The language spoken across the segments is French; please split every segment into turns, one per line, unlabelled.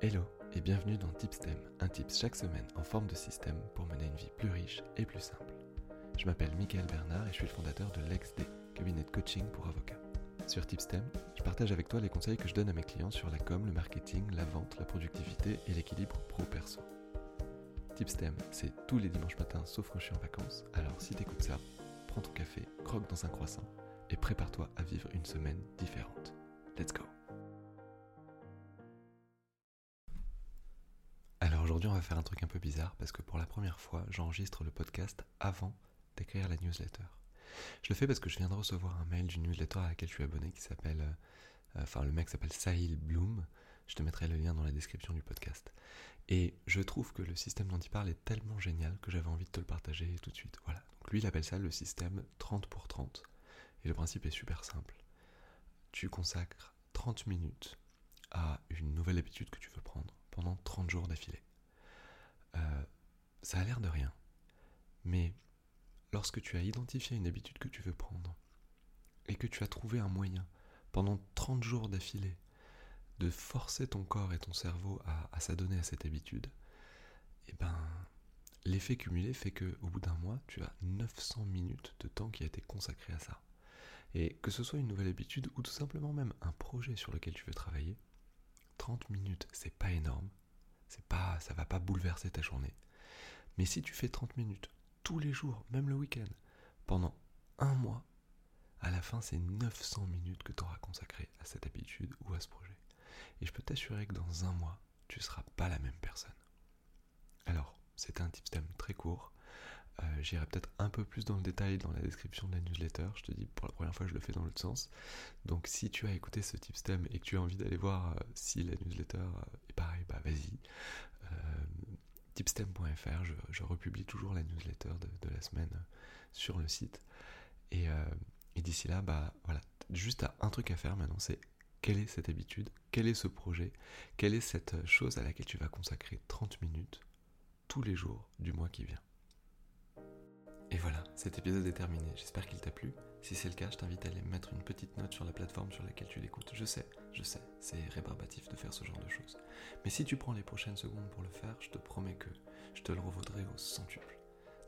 Hello et bienvenue dans Tipstem, un tips chaque semaine en forme de système pour mener une vie plus riche et plus simple. Je m'appelle Michael Bernard et je suis le fondateur de LexD, cabinet de coaching pour avocats. Sur Tipstem, je partage avec toi les conseils que je donne à mes clients sur la com, le marketing, la vente, la productivité et l'équilibre pro-perso. Tipstem, c'est tous les dimanches matins sauf quand je suis en vacances, alors si t'écoutes ça, prends ton café, croque dans un croissant et prépare-toi à vivre une semaine différente. Let's go aujourd'hui on va faire un truc un peu bizarre parce que pour la première fois j'enregistre le podcast avant d'écrire la newsletter. Je le fais parce que je viens de recevoir un mail d'une newsletter à laquelle je suis abonné qui s'appelle... Euh, enfin le mec s'appelle Sahil Bloom, je te mettrai le lien dans la description du podcast. Et je trouve que le système dont il parle est tellement génial que j'avais envie de te le partager tout de suite. Voilà. Donc lui il appelle ça le système 30 pour 30. Et le principe est super simple. Tu consacres 30 minutes à une nouvelle habitude que tu veux prendre pendant 30 jours d'affilée. Ça a l'air de rien, mais lorsque tu as identifié une habitude que tu veux prendre et que tu as trouvé un moyen pendant 30 jours d'affilée de forcer ton corps et ton cerveau à, s'adonner à cette habitude, eh ben l'effet cumulé fait que au bout d'un mois, tu as 900 minutes de temps qui a été consacré à ça. Et que ce soit une nouvelle habitude ou tout simplement même un projet sur lequel tu veux travailler, 30 minutes, c'est pas énorme. C'est pas, ça va pas bouleverser ta journée. Mais si tu fais 30 minutes tous les jours, même le week-end, pendant un mois, à la fin, c'est 900 minutes que tu auras consacrées à cette habitude ou à ce projet. Et je peux t'assurer que dans un mois, tu ne seras pas la même personne. Alors, c'était un type très court. Euh, j'irai peut-être un peu plus dans le détail dans la description de la newsletter. Je te dis, pour la première fois, je le fais dans l'autre sens. Donc, si tu as écouté ce type stem et que tu as envie d'aller voir euh, si la newsletter euh, est pareil, bah vas-y. tipstem.fr, je, republie toujours la newsletter de, la semaine sur le site. Et, et d'ici là, bah voilà, juste un truc à faire maintenant, c'est quelle est cette habitude, quel est ce projet, quelle est cette chose à laquelle tu vas consacrer 30 minutes tous les jours du mois qui vient. Et voilà, cet épisode est terminé. J'espère qu'il t'a plu. Si c'est le cas, je t'invite à aller mettre une petite note sur la plateforme sur laquelle tu l'écoutes. Je sais, je sais, c'est rébarbatif de faire ce genre de. Mais si tu prends les prochaines secondes pour le faire, je te promets que je te le revaudrai au centuple.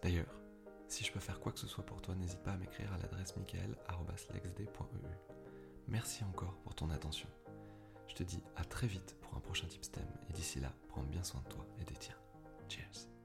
D'ailleurs, si je peux faire quoi que ce soit pour toi, n'hésite pas à m'écrire à l'adresse michael.lexd.eu. Merci encore pour ton attention. Je te dis à très vite pour un prochain Tipstem et d'ici là, prends bien soin de toi et des tiens. Cheers.